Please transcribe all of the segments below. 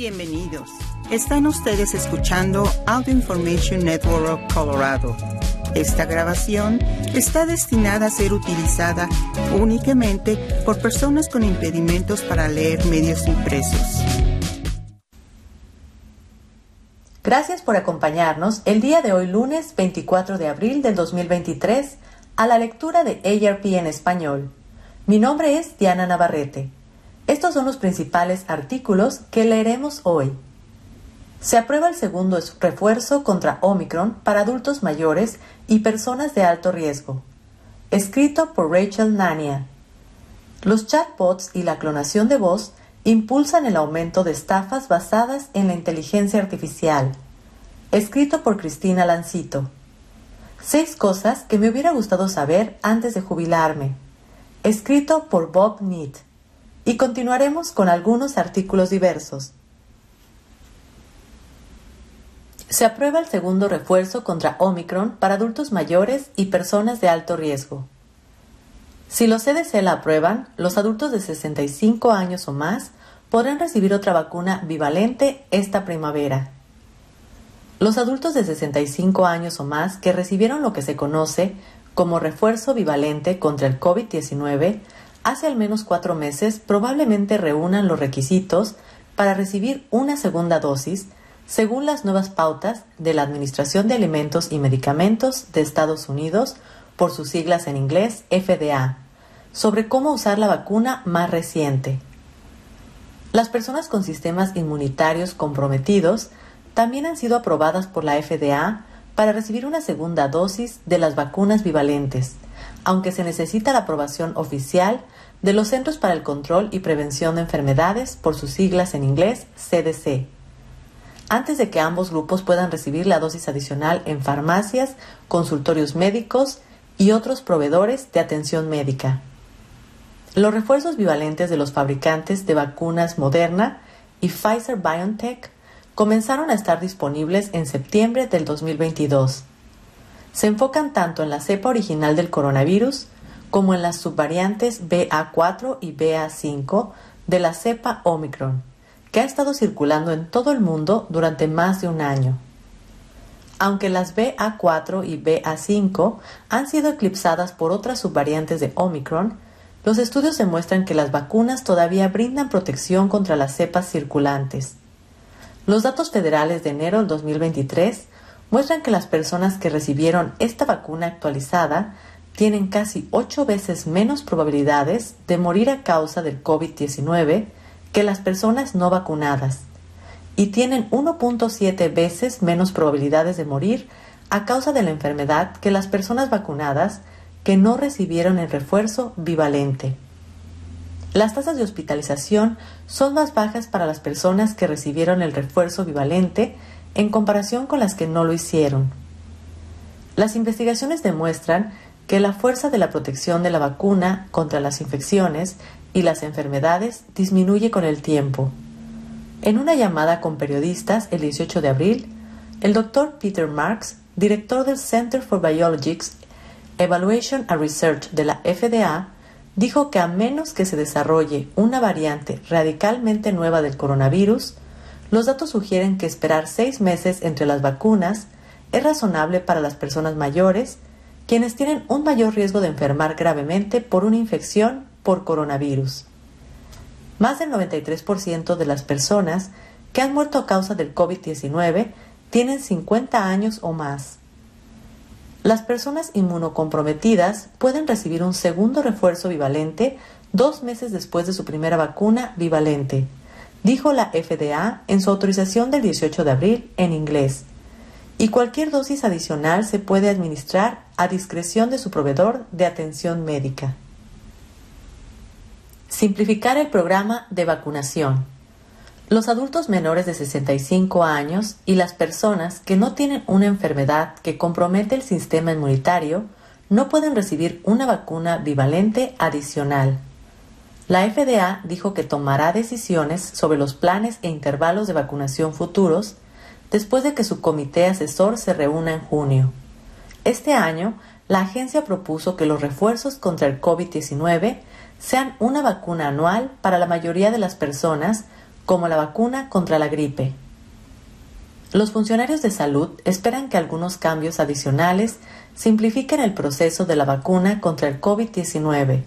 Bienvenidos. Están ustedes escuchando Audio Information Network Colorado. Esta grabación está destinada a ser utilizada únicamente por personas con impedimentos para leer medios impresos. Gracias por acompañarnos el día de hoy lunes 24 de abril del 2023 a la lectura de ARP en español. Mi nombre es Diana Navarrete. Estos son los principales artículos que leeremos hoy. Se aprueba el segundo refuerzo contra Omicron para adultos mayores y personas de alto riesgo. Escrito por Rachel Nania. Los chatbots y la clonación de voz impulsan el aumento de estafas basadas en la inteligencia artificial. Escrito por Cristina Lancito. Seis cosas que me hubiera gustado saber antes de jubilarme. Escrito por Bob Neat y continuaremos con algunos artículos diversos. Se aprueba el segundo refuerzo contra Omicron para adultos mayores y personas de alto riesgo. Si los CDC la aprueban, los adultos de 65 años o más podrán recibir otra vacuna bivalente esta primavera. Los adultos de 65 años o más que recibieron lo que se conoce como refuerzo bivalente contra el COVID-19 hace al menos cuatro meses probablemente reúnan los requisitos para recibir una segunda dosis según las nuevas pautas de la Administración de Alimentos y Medicamentos de Estados Unidos, por sus siglas en inglés FDA, sobre cómo usar la vacuna más reciente. Las personas con sistemas inmunitarios comprometidos también han sido aprobadas por la FDA para recibir una segunda dosis de las vacunas bivalentes, aunque se necesita la aprobación oficial de los Centros para el Control y Prevención de Enfermedades, por sus siglas en inglés CDC, antes de que ambos grupos puedan recibir la dosis adicional en farmacias, consultorios médicos y otros proveedores de atención médica. Los refuerzos bivalentes de los fabricantes de vacunas Moderna y Pfizer BioNTech comenzaron a estar disponibles en septiembre del 2022 se enfocan tanto en la cepa original del coronavirus como en las subvariantes BA4 y BA5 de la cepa Omicron, que ha estado circulando en todo el mundo durante más de un año. Aunque las BA4 y BA5 han sido eclipsadas por otras subvariantes de Omicron, los estudios demuestran que las vacunas todavía brindan protección contra las cepas circulantes. Los datos federales de enero del 2023 muestran que las personas que recibieron esta vacuna actualizada tienen casi ocho veces menos probabilidades de morir a causa del COVID-19 que las personas no vacunadas y tienen 1.7 veces menos probabilidades de morir a causa de la enfermedad que las personas vacunadas que no recibieron el refuerzo bivalente. Las tasas de hospitalización son más bajas para las personas que recibieron el refuerzo bivalente en comparación con las que no lo hicieron. Las investigaciones demuestran que la fuerza de la protección de la vacuna contra las infecciones y las enfermedades disminuye con el tiempo. En una llamada con periodistas el 18 de abril, el doctor Peter Marks, director del Center for Biologics Evaluation and Research de la FDA, dijo que a menos que se desarrolle una variante radicalmente nueva del coronavirus, los datos sugieren que esperar seis meses entre las vacunas es razonable para las personas mayores, quienes tienen un mayor riesgo de enfermar gravemente por una infección por coronavirus. Más del 93% de las personas que han muerto a causa del COVID-19 tienen 50 años o más. Las personas inmunocomprometidas pueden recibir un segundo refuerzo bivalente dos meses después de su primera vacuna bivalente dijo la FDA en su autorización del 18 de abril en inglés, y cualquier dosis adicional se puede administrar a discreción de su proveedor de atención médica. Simplificar el programa de vacunación. Los adultos menores de 65 años y las personas que no tienen una enfermedad que compromete el sistema inmunitario no pueden recibir una vacuna bivalente adicional. La FDA dijo que tomará decisiones sobre los planes e intervalos de vacunación futuros después de que su comité asesor se reúna en junio. Este año, la agencia propuso que los refuerzos contra el COVID-19 sean una vacuna anual para la mayoría de las personas como la vacuna contra la gripe. Los funcionarios de salud esperan que algunos cambios adicionales simplifiquen el proceso de la vacuna contra el COVID-19.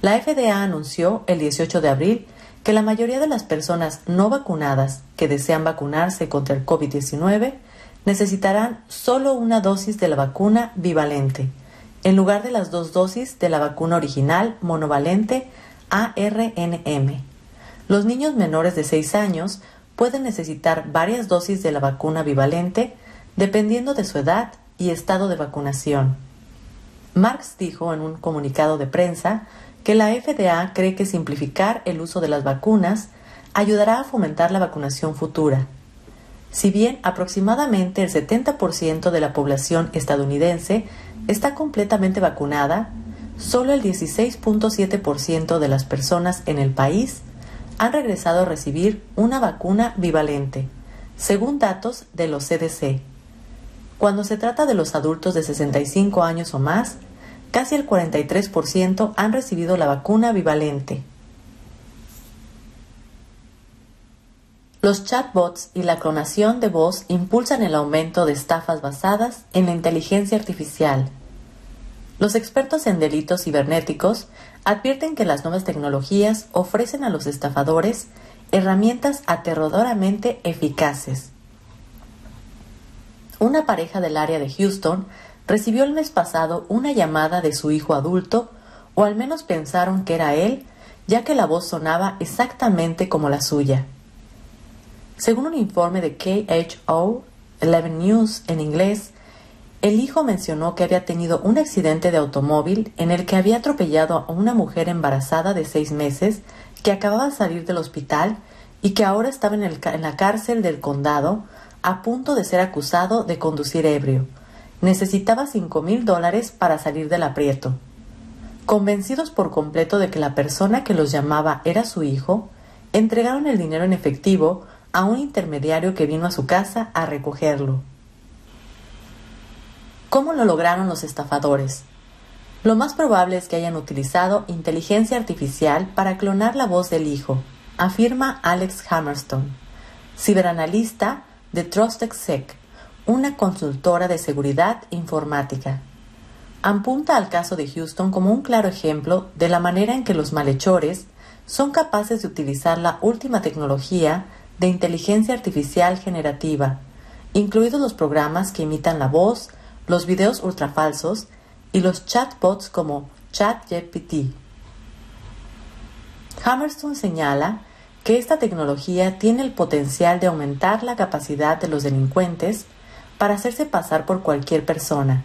La FDA anunció el 18 de abril que la mayoría de las personas no vacunadas que desean vacunarse contra el COVID-19 necesitarán solo una dosis de la vacuna bivalente, en lugar de las dos dosis de la vacuna original monovalente ARNM. Los niños menores de 6 años pueden necesitar varias dosis de la vacuna bivalente dependiendo de su edad y estado de vacunación. Marx dijo en un comunicado de prensa que la FDA cree que simplificar el uso de las vacunas ayudará a fomentar la vacunación futura. Si bien aproximadamente el 70% de la población estadounidense está completamente vacunada, solo el 16.7% de las personas en el país han regresado a recibir una vacuna bivalente, según datos de los CDC. Cuando se trata de los adultos de 65 años o más, casi el 43% han recibido la vacuna bivalente. Los chatbots y la clonación de voz impulsan el aumento de estafas basadas en la inteligencia artificial. Los expertos en delitos cibernéticos advierten que las nuevas tecnologías ofrecen a los estafadores herramientas aterradoramente eficaces. Una pareja del área de Houston recibió el mes pasado una llamada de su hijo adulto, o al menos pensaron que era él, ya que la voz sonaba exactamente como la suya. Según un informe de KHO 11 News en inglés, el hijo mencionó que había tenido un accidente de automóvil en el que había atropellado a una mujer embarazada de seis meses que acababa de salir del hospital y que ahora estaba en, en la cárcel del condado a punto de ser acusado de conducir ebrio. Necesitaba cinco mil dólares para salir del aprieto. Convencidos por completo de que la persona que los llamaba era su hijo, entregaron el dinero en efectivo a un intermediario que vino a su casa a recogerlo. ¿Cómo lo lograron los estafadores? Lo más probable es que hayan utilizado inteligencia artificial para clonar la voz del hijo, afirma Alex Hammerstone, ciberanalista de TrustedSec, una consultora de seguridad informática. Apunta al caso de Houston como un claro ejemplo de la manera en que los malhechores son capaces de utilizar la última tecnología de inteligencia artificial generativa, incluidos los programas que imitan la voz, los videos ultrafalsos y los chatbots como ChatGPT. Hammerstone señala que esta tecnología tiene el potencial de aumentar la capacidad de los delincuentes para hacerse pasar por cualquier persona,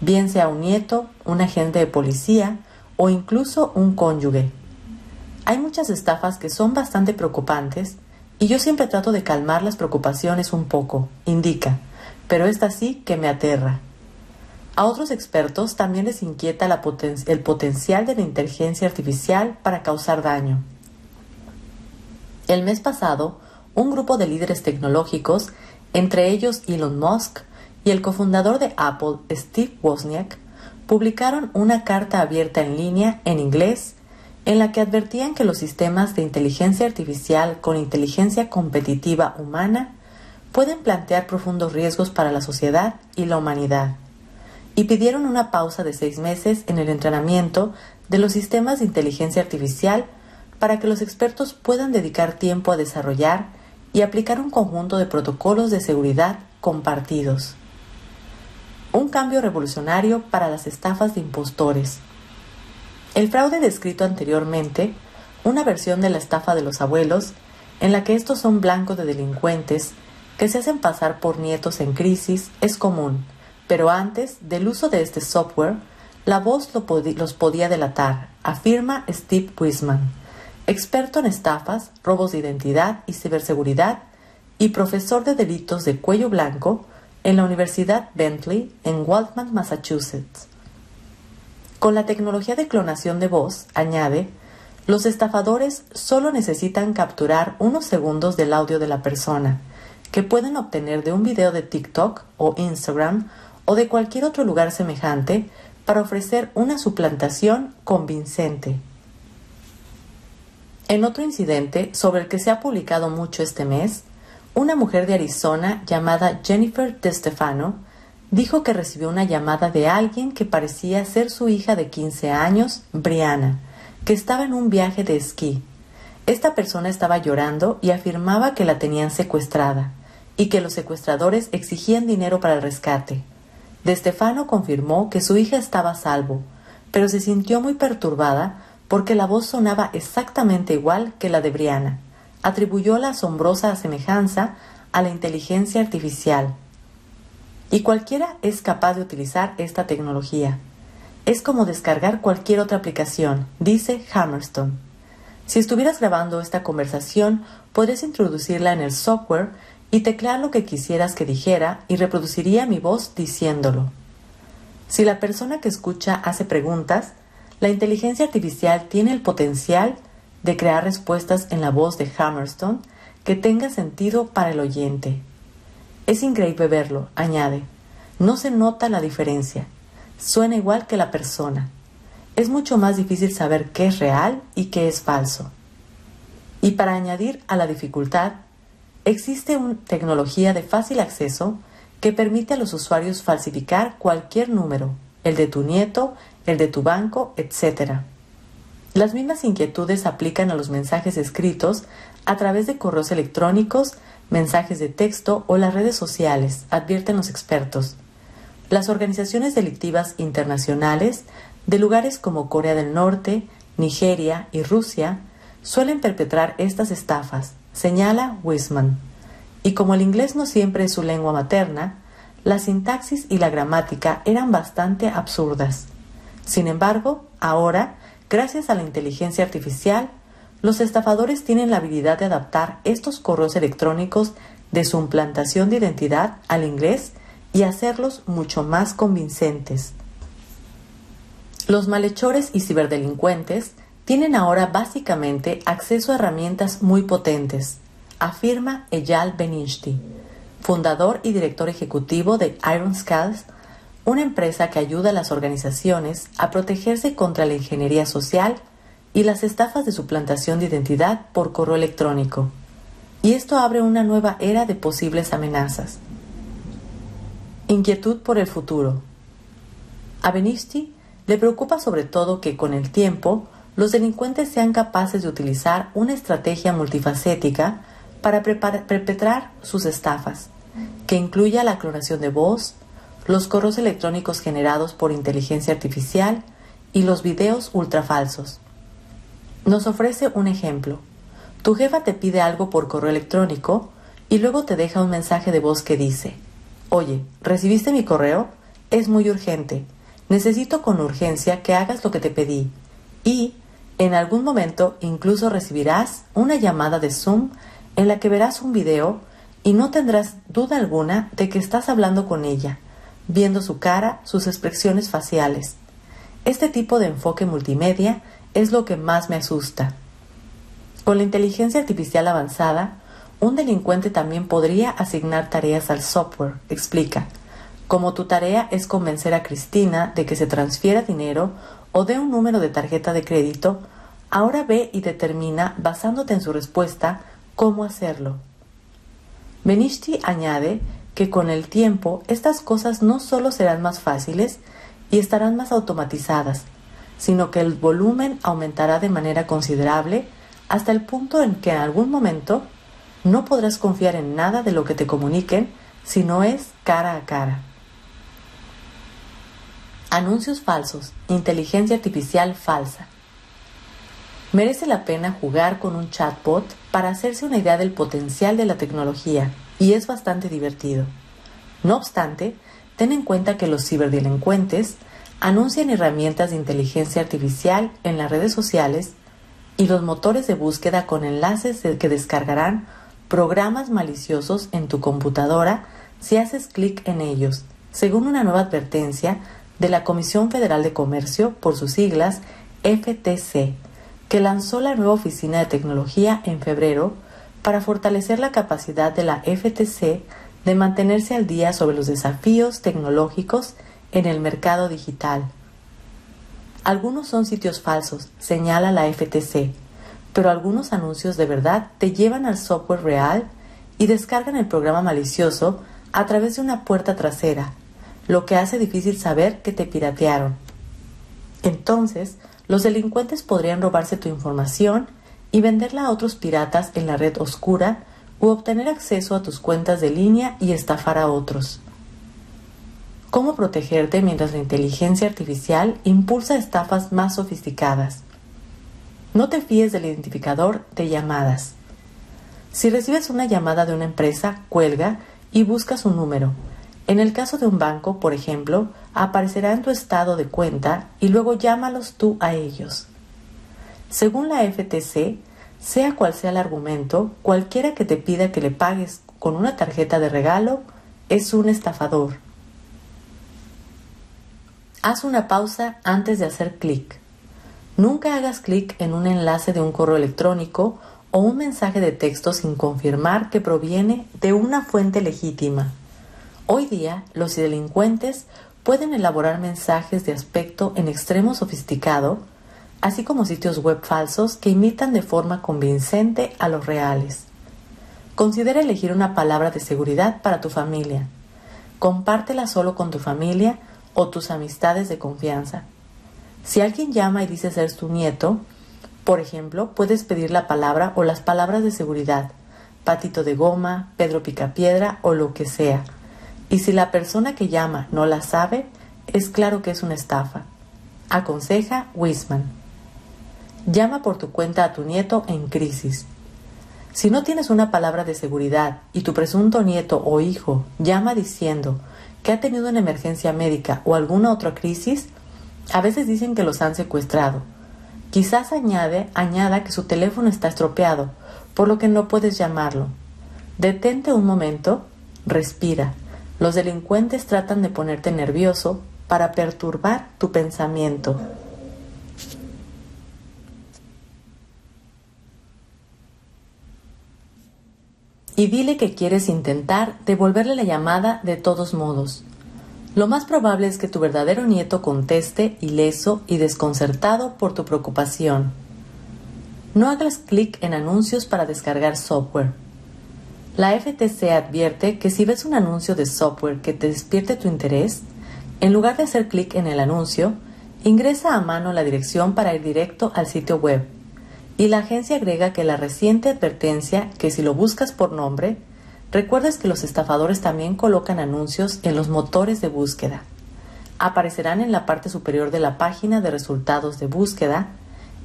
bien sea un nieto, un agente de policía o incluso un cónyuge. Hay muchas estafas que son bastante preocupantes y yo siempre trato de calmar las preocupaciones un poco, indica, pero esta sí que me aterra. A otros expertos también les inquieta el potencial de la inteligencia artificial para causar daño. El mes pasado, un grupo de líderes tecnológicos, entre ellos Elon Musk y el cofundador de Apple, Steve Wozniak, publicaron una carta abierta en línea en inglés en la que advertían que los sistemas de inteligencia artificial con inteligencia competitiva humana pueden plantear profundos riesgos para la sociedad y la humanidad, y pidieron una pausa de seis meses en el entrenamiento de los sistemas de inteligencia artificial para que los expertos puedan dedicar tiempo a desarrollar y aplicar un conjunto de protocolos de seguridad compartidos. Un cambio revolucionario para las estafas de impostores. El fraude descrito anteriormente, una versión de la estafa de los abuelos, en la que estos son blancos de delincuentes que se hacen pasar por nietos en crisis, es común, pero antes del uso de este software, la voz los podía delatar, afirma Steve Wiseman, experto en estafas, robos de identidad y ciberseguridad y profesor de delitos de cuello blanco en la Universidad Bentley en Waltham, Massachusetts. Con la tecnología de clonación de voz, añade, los estafadores solo necesitan capturar unos segundos del audio de la persona, que pueden obtener de un video de TikTok o Instagram o de cualquier otro lugar semejante para ofrecer una suplantación convincente. En otro incidente, sobre el que se ha publicado mucho este mes, una mujer de Arizona llamada Jennifer DeStefano dijo que recibió una llamada de alguien que parecía ser su hija de 15 años, Brianna, que estaba en un viaje de esquí. Esta persona estaba llorando y afirmaba que la tenían secuestrada y que los secuestradores exigían dinero para el rescate. De Stefano confirmó que su hija estaba a salvo, pero se sintió muy perturbada porque la voz sonaba exactamente igual que la de Brianna atribuyó la asombrosa semejanza a la inteligencia artificial. Y cualquiera es capaz de utilizar esta tecnología. Es como descargar cualquier otra aplicación, dice Hammerstone. Si estuvieras grabando esta conversación, podrías introducirla en el software y teclear lo que quisieras que dijera y reproduciría mi voz diciéndolo. Si la persona que escucha hace preguntas, la inteligencia artificial tiene el potencial de crear respuestas en la voz de Hammerstone que tenga sentido para el oyente. Es increíble verlo, añade. No se nota la diferencia. Suena igual que la persona. Es mucho más difícil saber qué es real y qué es falso. Y para añadir a la dificultad, existe una tecnología de fácil acceso que permite a los usuarios falsificar cualquier número, el de tu nieto, el de tu banco, etc. Las mismas inquietudes aplican a los mensajes escritos a través de correos electrónicos, mensajes de texto o las redes sociales, advierten los expertos. Las organizaciones delictivas internacionales de lugares como Corea del Norte, Nigeria y Rusia suelen perpetrar estas estafas, señala Wisman. Y como el inglés no siempre es su lengua materna, la sintaxis y la gramática eran bastante absurdas. Sin embargo, ahora Gracias a la inteligencia artificial, los estafadores tienen la habilidad de adaptar estos correos electrónicos de su implantación de identidad al inglés y hacerlos mucho más convincentes. Los malhechores y ciberdelincuentes tienen ahora básicamente acceso a herramientas muy potentes, afirma Eyal Benishti, fundador y director ejecutivo de Iron Skulls una empresa que ayuda a las organizaciones a protegerse contra la ingeniería social y las estafas de suplantación de identidad por correo electrónico. Y esto abre una nueva era de posibles amenazas. Inquietud por el futuro. A Benisti le preocupa sobre todo que con el tiempo los delincuentes sean capaces de utilizar una estrategia multifacética para perpetrar sus estafas, que incluya la clonación de voz, los correos electrónicos generados por inteligencia artificial y los videos ultrafalsos. Nos ofrece un ejemplo. Tu jefa te pide algo por correo electrónico y luego te deja un mensaje de voz que dice, Oye, ¿recibiste mi correo? Es muy urgente. Necesito con urgencia que hagas lo que te pedí. Y, en algún momento, incluso recibirás una llamada de Zoom en la que verás un video y no tendrás duda alguna de que estás hablando con ella viendo su cara, sus expresiones faciales. Este tipo de enfoque multimedia es lo que más me asusta. Con la inteligencia artificial avanzada, un delincuente también podría asignar tareas al software, explica. Como tu tarea es convencer a Cristina de que se transfiera dinero o dé un número de tarjeta de crédito, ahora ve y determina, basándote en su respuesta, cómo hacerlo. Benishti añade que con el tiempo estas cosas no solo serán más fáciles y estarán más automatizadas, sino que el volumen aumentará de manera considerable hasta el punto en que en algún momento no podrás confiar en nada de lo que te comuniquen si no es cara a cara. Anuncios falsos, inteligencia artificial falsa. Merece la pena jugar con un chatbot para hacerse una idea del potencial de la tecnología y es bastante divertido. No obstante, ten en cuenta que los ciberdelincuentes anuncian herramientas de inteligencia artificial en las redes sociales y los motores de búsqueda con enlaces que descargarán programas maliciosos en tu computadora si haces clic en ellos, según una nueva advertencia de la Comisión Federal de Comercio, por sus siglas FTC, que lanzó la nueva Oficina de Tecnología en febrero para fortalecer la capacidad de la FTC de mantenerse al día sobre los desafíos tecnológicos en el mercado digital. Algunos son sitios falsos, señala la FTC, pero algunos anuncios de verdad te llevan al software real y descargan el programa malicioso a través de una puerta trasera, lo que hace difícil saber que te piratearon. Entonces, los delincuentes podrían robarse tu información y venderla a otros piratas en la red oscura u obtener acceso a tus cuentas de línea y estafar a otros. ¿Cómo protegerte mientras la inteligencia artificial impulsa estafas más sofisticadas? No te fíes del identificador de llamadas. Si recibes una llamada de una empresa, cuelga y busca su número. En el caso de un banco, por ejemplo, aparecerá en tu estado de cuenta y luego llámalos tú a ellos. Según la FTC, sea cual sea el argumento, cualquiera que te pida que le pagues con una tarjeta de regalo es un estafador. Haz una pausa antes de hacer clic. Nunca hagas clic en un enlace de un correo electrónico o un mensaje de texto sin confirmar que proviene de una fuente legítima. Hoy día, los delincuentes pueden elaborar mensajes de aspecto en extremo sofisticado, así como sitios web falsos que imitan de forma convincente a los reales. Considera elegir una palabra de seguridad para tu familia. Compártela solo con tu familia o tus amistades de confianza. Si alguien llama y dice ser tu nieto, por ejemplo, puedes pedir la palabra o las palabras de seguridad, patito de goma, Pedro Picapiedra o lo que sea. Y si la persona que llama no la sabe, es claro que es una estafa. Aconseja Wisman. Llama por tu cuenta a tu nieto en crisis. Si no tienes una palabra de seguridad y tu presunto nieto o hijo llama diciendo que ha tenido una emergencia médica o alguna otra crisis, a veces dicen que los han secuestrado Quizás añade, añada que su teléfono está estropeado, por lo que no puedes llamarlo. Detente un momento, respira. Los delincuentes tratan de ponerte nervioso para perturbar tu pensamiento. Y dile que quieres intentar devolverle la llamada de todos modos. Lo más probable es que tu verdadero nieto conteste ileso y desconcertado por tu preocupación. No hagas clic en anuncios para descargar software. La FTC advierte que si ves un anuncio de software que te despierte tu interés, en lugar de hacer clic en el anuncio, ingresa a mano la dirección para ir directo al sitio web. Y la agencia agrega que la reciente advertencia que si lo buscas por nombre, Recuerdes que los estafadores también colocan anuncios en los motores de búsqueda. Aparecerán en la parte superior de la página de resultados de búsqueda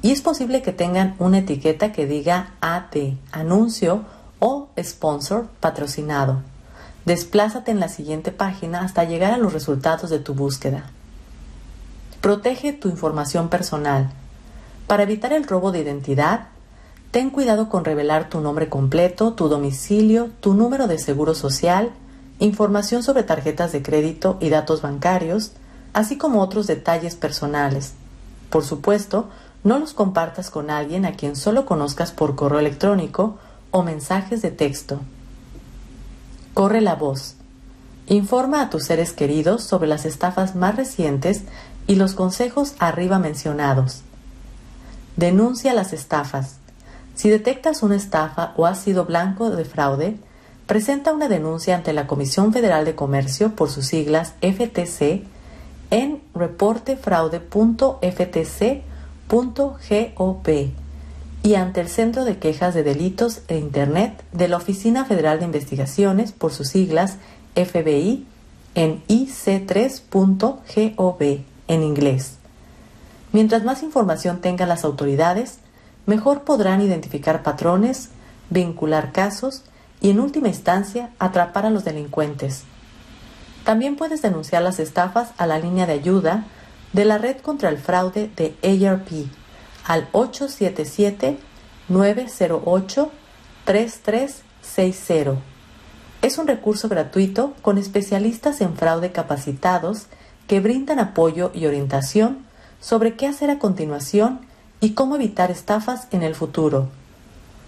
y es posible que tengan una etiqueta que diga AT, anuncio o sponsor, patrocinado. Desplázate en la siguiente página hasta llegar a los resultados de tu búsqueda. Protege tu información personal. Para evitar el robo de identidad, Ten cuidado con revelar tu nombre completo, tu domicilio, tu número de seguro social, información sobre tarjetas de crédito y datos bancarios, así como otros detalles personales. Por supuesto, no los compartas con alguien a quien solo conozcas por correo electrónico o mensajes de texto. Corre la voz. Informa a tus seres queridos sobre las estafas más recientes y los consejos arriba mencionados. Denuncia las estafas. Si detectas una estafa o has sido blanco de fraude, presenta una denuncia ante la Comisión Federal de Comercio por sus siglas FTC en reportefraude.ftc.gov y ante el Centro de Quejas de Delitos e Internet de la Oficina Federal de Investigaciones por sus siglas FBI en ic3.gov en inglés. Mientras más información tengan las autoridades, mejor podrán identificar patrones, vincular casos y en última instancia atrapar a los delincuentes. También puedes denunciar las estafas a la línea de ayuda de la Red contra el Fraude de ARP al 877-908-3360. Es un recurso gratuito con especialistas en fraude capacitados que brindan apoyo y orientación sobre qué hacer a continuación y cómo evitar estafas en el futuro.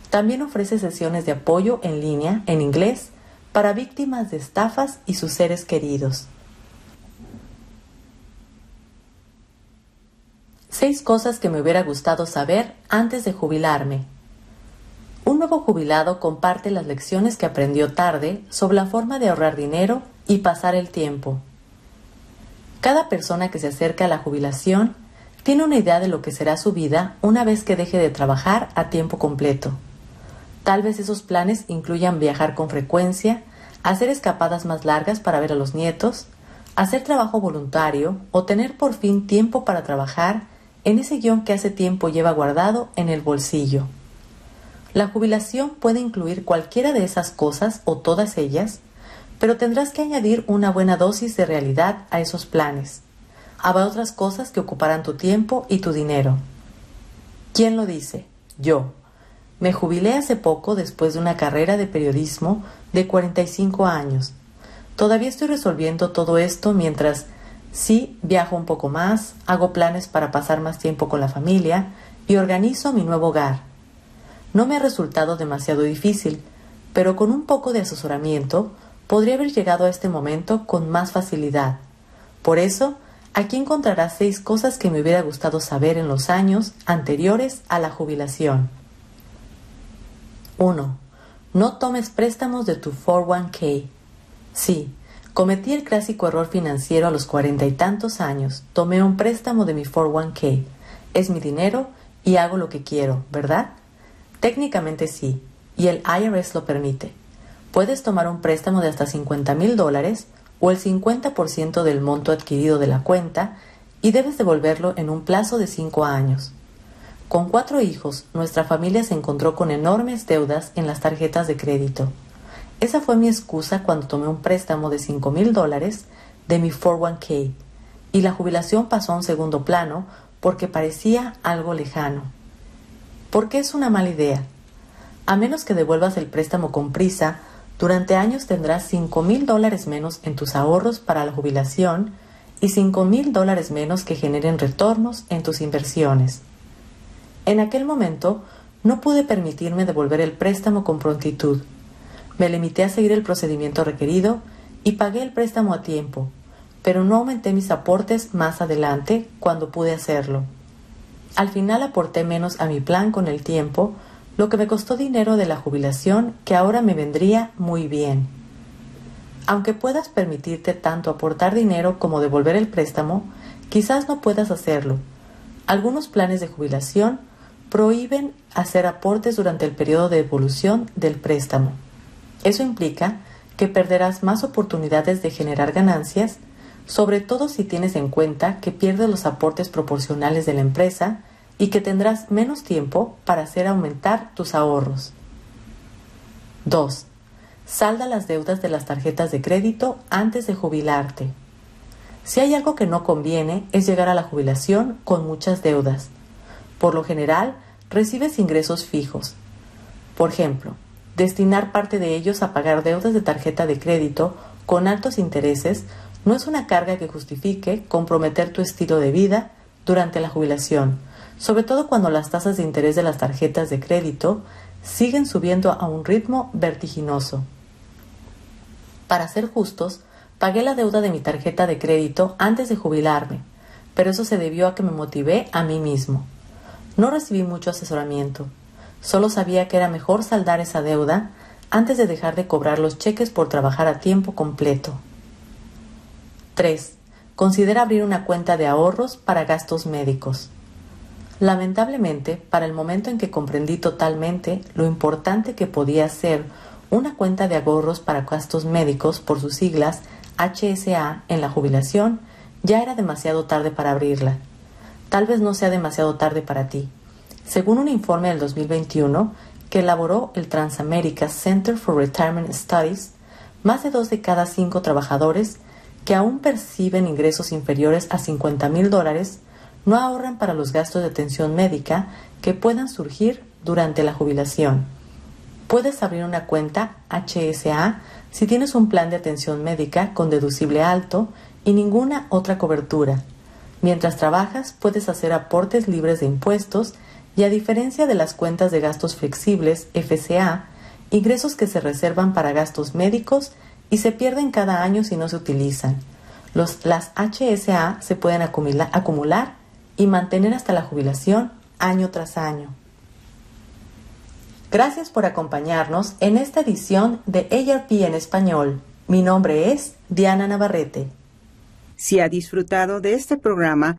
También ofrece sesiones de apoyo en línea en inglés para víctimas de estafas y sus seres queridos. Seis cosas que me hubiera gustado saber antes de jubilarme. Un nuevo jubilado comparte las lecciones que aprendió tarde sobre la forma de ahorrar dinero y pasar el tiempo. Cada persona que se acerca a la jubilación tiene una idea de lo que será su vida una vez que deje de trabajar a tiempo completo. Tal vez esos planes incluyan viajar con frecuencia, hacer escapadas más largas para ver a los nietos, hacer trabajo voluntario o tener por fin tiempo para trabajar en ese guion que hace tiempo lleva guardado en el bolsillo. La jubilación puede incluir cualquiera de esas cosas o todas ellas, pero tendrás que añadir una buena dosis de realidad a esos planes. Habrá otras cosas que ocuparán tu tiempo y tu dinero. ¿Quién lo dice? Yo. Me jubilé hace poco después de una carrera de periodismo de 45 años. Todavía estoy resolviendo todo esto mientras sí viajo un poco más, hago planes para pasar más tiempo con la familia y organizo mi nuevo hogar. No me ha resultado demasiado difícil, pero con un poco de asesoramiento podría haber llegado a este momento con más facilidad. Por eso, aquí encontrarás seis cosas que me hubiera gustado saber en los años anteriores a la jubilación. 1. No tomes préstamos de tu 401k. Sí, cometí el clásico error financiero a los cuarenta y tantos años. Tomé un préstamo de mi 401k. Es mi dinero y hago lo que quiero, ¿verdad? Técnicamente sí, y el IRS lo permite. Puedes tomar un préstamo de hasta 50 mil dólares o el 50% del monto adquirido de la cuenta y debes devolverlo en un plazo de cinco años. Con cuatro hijos, nuestra familia se encontró con enormes deudas en las tarjetas de crédito. Esa fue mi excusa cuando tomé un préstamo de cinco mil dólares de mi 401k y la jubilación pasó a un segundo plano porque parecía algo lejano. ¿Por qué es una mala idea? A menos que devuelvas el préstamo con prisa, durante años tendrás cinco mil dólares menos en tus ahorros para la jubilación y cinco mil dólares menos que generen retornos en tus inversiones. En aquel momento no pude permitirme devolver el préstamo con prontitud. Me limité a seguir el procedimiento requerido y pagué el préstamo a tiempo, pero no aumenté mis aportes más adelante cuando pude hacerlo. Al final aporté menos a mi plan con el tiempo, lo que me costó dinero de la jubilación que ahora me vendría muy bien. Aunque puedas permitirte tanto aportar dinero como devolver el préstamo, quizás no puedas hacerlo. Algunos planes de jubilación prohíben hacer aportes durante el periodo de devolución del préstamo. Eso implica que perderás más oportunidades de generar ganancias, sobre todo si tienes en cuenta que pierdes los aportes proporcionales de la empresa y que tendrás menos tiempo para hacer aumentar tus ahorros. 2. Salda las deudas de las tarjetas de crédito antes de jubilarte. Si hay algo que no conviene es llegar a la jubilación con muchas deudas. Por lo general, recibes ingresos fijos. Por ejemplo, destinar parte de ellos a pagar deudas de tarjeta de crédito con altos intereses no es una carga que justifique comprometer tu estilo de vida durante la jubilación, sobre todo cuando las tasas de interés de las tarjetas de crédito siguen subiendo a un ritmo vertiginoso. Para ser justos, pagué la deuda de mi tarjeta de crédito antes de jubilarme, pero eso se debió a que me motivé a mí mismo. No recibí mucho asesoramiento. Solo sabía que era mejor saldar esa deuda antes de dejar de cobrar los cheques por trabajar a tiempo completo. 3. Considera abrir una cuenta de ahorros para gastos médicos. Lamentablemente, para el momento en que comprendí totalmente lo importante que podía ser una cuenta de ahorros para gastos médicos por sus siglas HSA en la jubilación, ya era demasiado tarde para abrirla tal vez no sea demasiado tarde para ti. Según un informe del 2021 que elaboró el Transamerica Center for Retirement Studies, más de dos de cada cinco trabajadores que aún perciben ingresos inferiores a 50 mil dólares no ahorran para los gastos de atención médica que puedan surgir durante la jubilación. Puedes abrir una cuenta HSA si tienes un plan de atención médica con deducible alto y ninguna otra cobertura Mientras trabajas, puedes hacer aportes libres de impuestos y a diferencia de las cuentas de gastos flexibles, FCA, ingresos que se reservan para gastos médicos y se pierden cada año si no se utilizan. Los, las HSA se pueden acumular, acumular y mantener hasta la jubilación año tras año. Gracias por acompañarnos en esta edición de ARP en español. Mi nombre es Diana Navarrete. Si ha disfrutado de este programa,